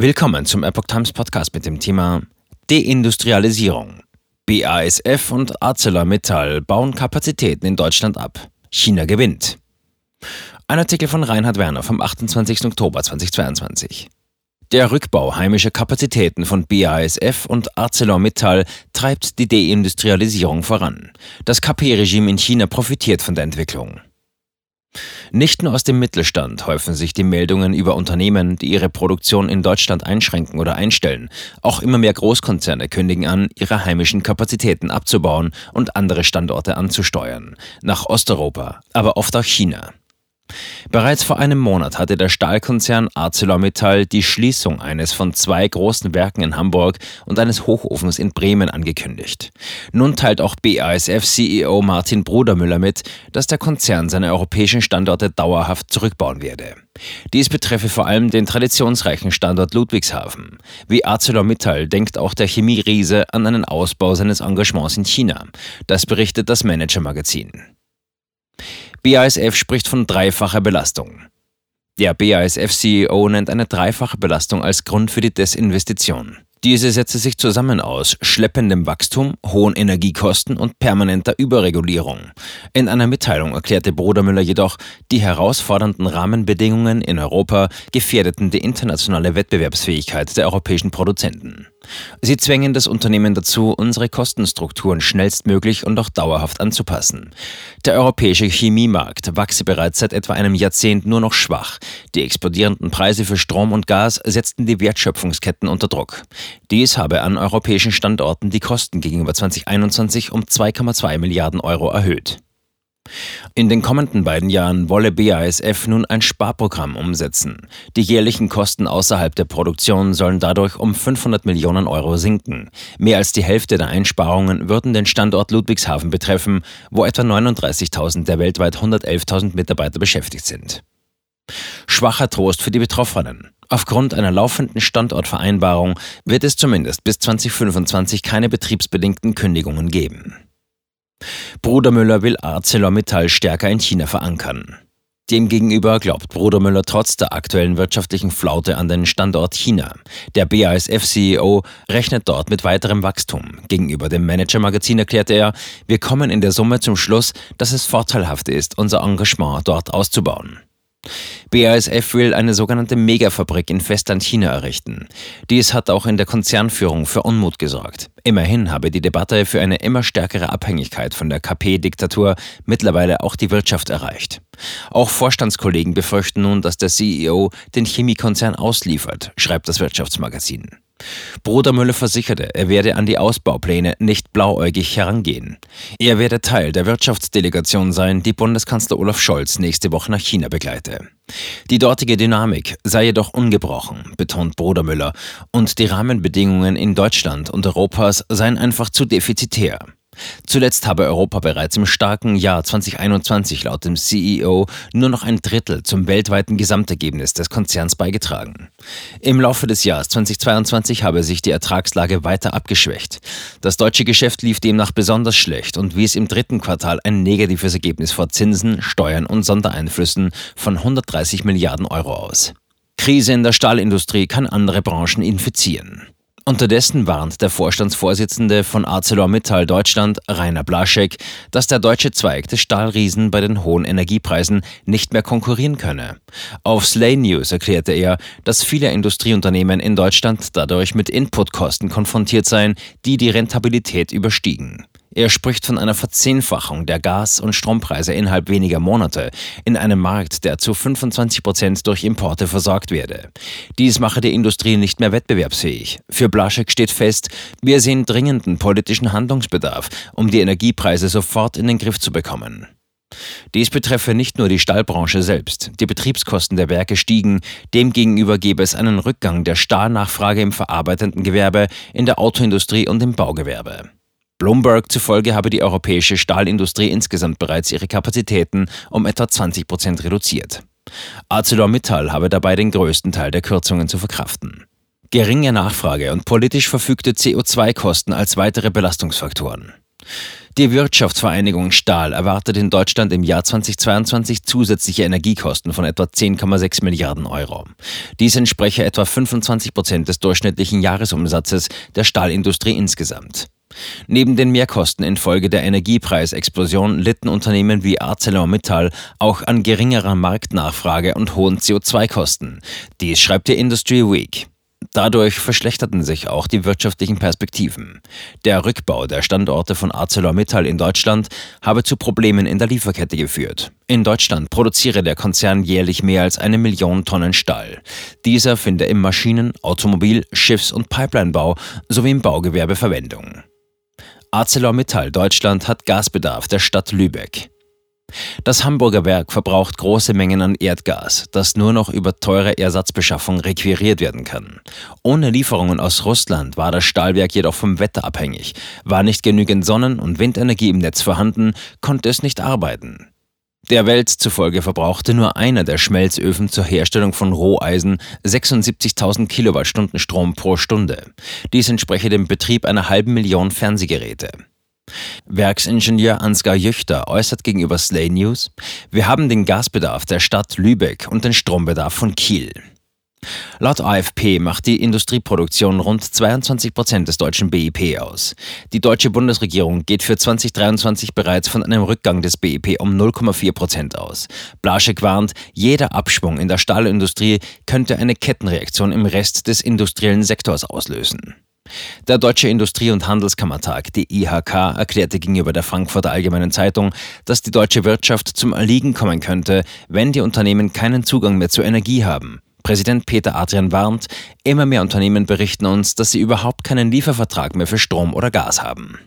Willkommen zum Epoch Times Podcast mit dem Thema Deindustrialisierung. BASF und ArcelorMittal bauen Kapazitäten in Deutschland ab. China gewinnt. Ein Artikel von Reinhard Werner vom 28. Oktober 2022. Der Rückbau heimischer Kapazitäten von BASF und ArcelorMittal treibt die Deindustrialisierung voran. Das KP-Regime in China profitiert von der Entwicklung. Nicht nur aus dem Mittelstand häufen sich die Meldungen über Unternehmen, die ihre Produktion in Deutschland einschränken oder einstellen. Auch immer mehr Großkonzerne kündigen an, ihre heimischen Kapazitäten abzubauen und andere Standorte anzusteuern. Nach Osteuropa, aber oft auch China. Bereits vor einem Monat hatte der Stahlkonzern ArcelorMittal die Schließung eines von zwei großen Werken in Hamburg und eines Hochofens in Bremen angekündigt. Nun teilt auch BASF-CEO Martin Brudermüller mit, dass der Konzern seine europäischen Standorte dauerhaft zurückbauen werde. Dies betreffe vor allem den traditionsreichen Standort Ludwigshafen. Wie ArcelorMittal denkt auch der Chemieriese an einen Ausbau seines Engagements in China. Das berichtet das Manager-Magazin. BASF spricht von dreifacher Belastung. Der BASF-CEO nennt eine dreifache Belastung als Grund für die Desinvestition. Diese setze sich zusammen aus schleppendem Wachstum, hohen Energiekosten und permanenter Überregulierung. In einer Mitteilung erklärte Brodermüller jedoch, die herausfordernden Rahmenbedingungen in Europa gefährdeten die internationale Wettbewerbsfähigkeit der europäischen Produzenten. Sie zwängen das Unternehmen dazu, unsere Kostenstrukturen schnellstmöglich und auch dauerhaft anzupassen. Der europäische Chemiemarkt wachse bereits seit etwa einem Jahrzehnt nur noch schwach. Die explodierenden Preise für Strom und Gas setzten die Wertschöpfungsketten unter Druck. Dies habe an europäischen Standorten die Kosten gegenüber 2021 um 2,2 Milliarden Euro erhöht. In den kommenden beiden Jahren wolle BASF nun ein Sparprogramm umsetzen. Die jährlichen Kosten außerhalb der Produktion sollen dadurch um 500 Millionen Euro sinken. Mehr als die Hälfte der Einsparungen würden den Standort Ludwigshafen betreffen, wo etwa 39.000 der weltweit 111.000 Mitarbeiter beschäftigt sind. Schwacher Trost für die Betroffenen. Aufgrund einer laufenden Standortvereinbarung wird es zumindest bis 2025 keine betriebsbedingten Kündigungen geben. Brudermüller will ArcelorMittal stärker in China verankern. Demgegenüber glaubt Brudermüller trotz der aktuellen wirtschaftlichen Flaute an den Standort China. Der BASF-CEO rechnet dort mit weiterem Wachstum. Gegenüber dem Manager-Magazin erklärte er, wir kommen in der Summe zum Schluss, dass es vorteilhaft ist, unser Engagement dort auszubauen. BASF will eine sogenannte Megafabrik in Festland-China errichten. Dies hat auch in der Konzernführung für Unmut gesorgt. Immerhin habe die Debatte für eine immer stärkere Abhängigkeit von der KP-Diktatur mittlerweile auch die Wirtschaft erreicht. Auch Vorstandskollegen befürchten nun, dass der CEO den Chemiekonzern ausliefert, schreibt das Wirtschaftsmagazin. Bruder Müller versicherte, er werde an die Ausbaupläne nicht blauäugig herangehen. Er werde Teil der Wirtschaftsdelegation sein, die Bundeskanzler Olaf Scholz nächste Woche nach China begleite. Die dortige Dynamik sei jedoch ungebrochen, betont Bruder Müller, und die Rahmenbedingungen in Deutschland und Europas seien einfach zu defizitär. Zuletzt habe Europa bereits im starken Jahr 2021 laut dem CEO nur noch ein Drittel zum weltweiten Gesamtergebnis des Konzerns beigetragen. Im Laufe des Jahres 2022 habe sich die Ertragslage weiter abgeschwächt. Das deutsche Geschäft lief demnach besonders schlecht und wies im dritten Quartal ein negatives Ergebnis vor Zinsen, Steuern und Sondereinflüssen von 130 Milliarden Euro aus. Krise in der Stahlindustrie kann andere Branchen infizieren. Unterdessen warnt der Vorstandsvorsitzende von ArcelorMittal Deutschland, Rainer Blaschek, dass der deutsche Zweig des Stahlriesen bei den hohen Energiepreisen nicht mehr konkurrieren könne. Auf Slay News erklärte er, dass viele Industrieunternehmen in Deutschland dadurch mit Inputkosten konfrontiert seien, die die Rentabilität überstiegen. Er spricht von einer Verzehnfachung der Gas- und Strompreise innerhalb weniger Monate in einem Markt, der zu 25 Prozent durch Importe versorgt werde. Dies mache die Industrie nicht mehr wettbewerbsfähig. Für Blaschek steht fest, wir sehen dringenden politischen Handlungsbedarf, um die Energiepreise sofort in den Griff zu bekommen. Dies betreffe nicht nur die Stahlbranche selbst. Die Betriebskosten der Werke stiegen. Demgegenüber gebe es einen Rückgang der Stahlnachfrage im verarbeitenden Gewerbe, in der Autoindustrie und im Baugewerbe. Bloomberg zufolge habe die europäische Stahlindustrie insgesamt bereits ihre Kapazitäten um etwa 20 Prozent reduziert. ArcelorMittal habe dabei den größten Teil der Kürzungen zu verkraften. Geringe Nachfrage und politisch verfügte CO2-Kosten als weitere Belastungsfaktoren. Die Wirtschaftsvereinigung Stahl erwartet in Deutschland im Jahr 2022 zusätzliche Energiekosten von etwa 10,6 Milliarden Euro. Dies entspreche etwa 25 Prozent des durchschnittlichen Jahresumsatzes der Stahlindustrie insgesamt. Neben den Mehrkosten infolge der Energiepreisexplosion litten Unternehmen wie ArcelorMittal auch an geringerer Marktnachfrage und hohen CO2-Kosten. Dies schreibt die Industry Week. Dadurch verschlechterten sich auch die wirtschaftlichen Perspektiven. Der Rückbau der Standorte von ArcelorMittal in Deutschland habe zu Problemen in der Lieferkette geführt. In Deutschland produziere der Konzern jährlich mehr als eine Million Tonnen Stahl. Dieser finde im Maschinen-, Automobil-, Schiffs- und Pipelinebau sowie im Baugewerbe Verwendung. ArcelorMittal Deutschland hat Gasbedarf der Stadt Lübeck. Das Hamburger Werk verbraucht große Mengen an Erdgas, das nur noch über teure Ersatzbeschaffung requiriert werden kann. Ohne Lieferungen aus Russland war das Stahlwerk jedoch vom Wetter abhängig. War nicht genügend Sonnen- und Windenergie im Netz vorhanden, konnte es nicht arbeiten. Der Welt zufolge verbrauchte nur einer der Schmelzöfen zur Herstellung von Roheisen 76.000 Kilowattstunden Strom pro Stunde. Dies entspreche dem Betrieb einer halben Million Fernsehgeräte. Werksingenieur Ansgar Jüchter äußert gegenüber Slay News, wir haben den Gasbedarf der Stadt Lübeck und den Strombedarf von Kiel. Laut AFP macht die Industrieproduktion rund 22 Prozent des deutschen BIP aus. Die deutsche Bundesregierung geht für 2023 bereits von einem Rückgang des BIP um 0,4 Prozent aus. Blaschek warnt, jeder Abschwung in der Stahlindustrie könnte eine Kettenreaktion im Rest des industriellen Sektors auslösen. Der Deutsche Industrie- und Handelskammertag, die IHK, erklärte gegenüber der Frankfurter Allgemeinen Zeitung, dass die deutsche Wirtschaft zum Erliegen kommen könnte, wenn die Unternehmen keinen Zugang mehr zur Energie haben. Präsident Peter Adrian warnt, immer mehr Unternehmen berichten uns, dass sie überhaupt keinen Liefervertrag mehr für Strom oder Gas haben.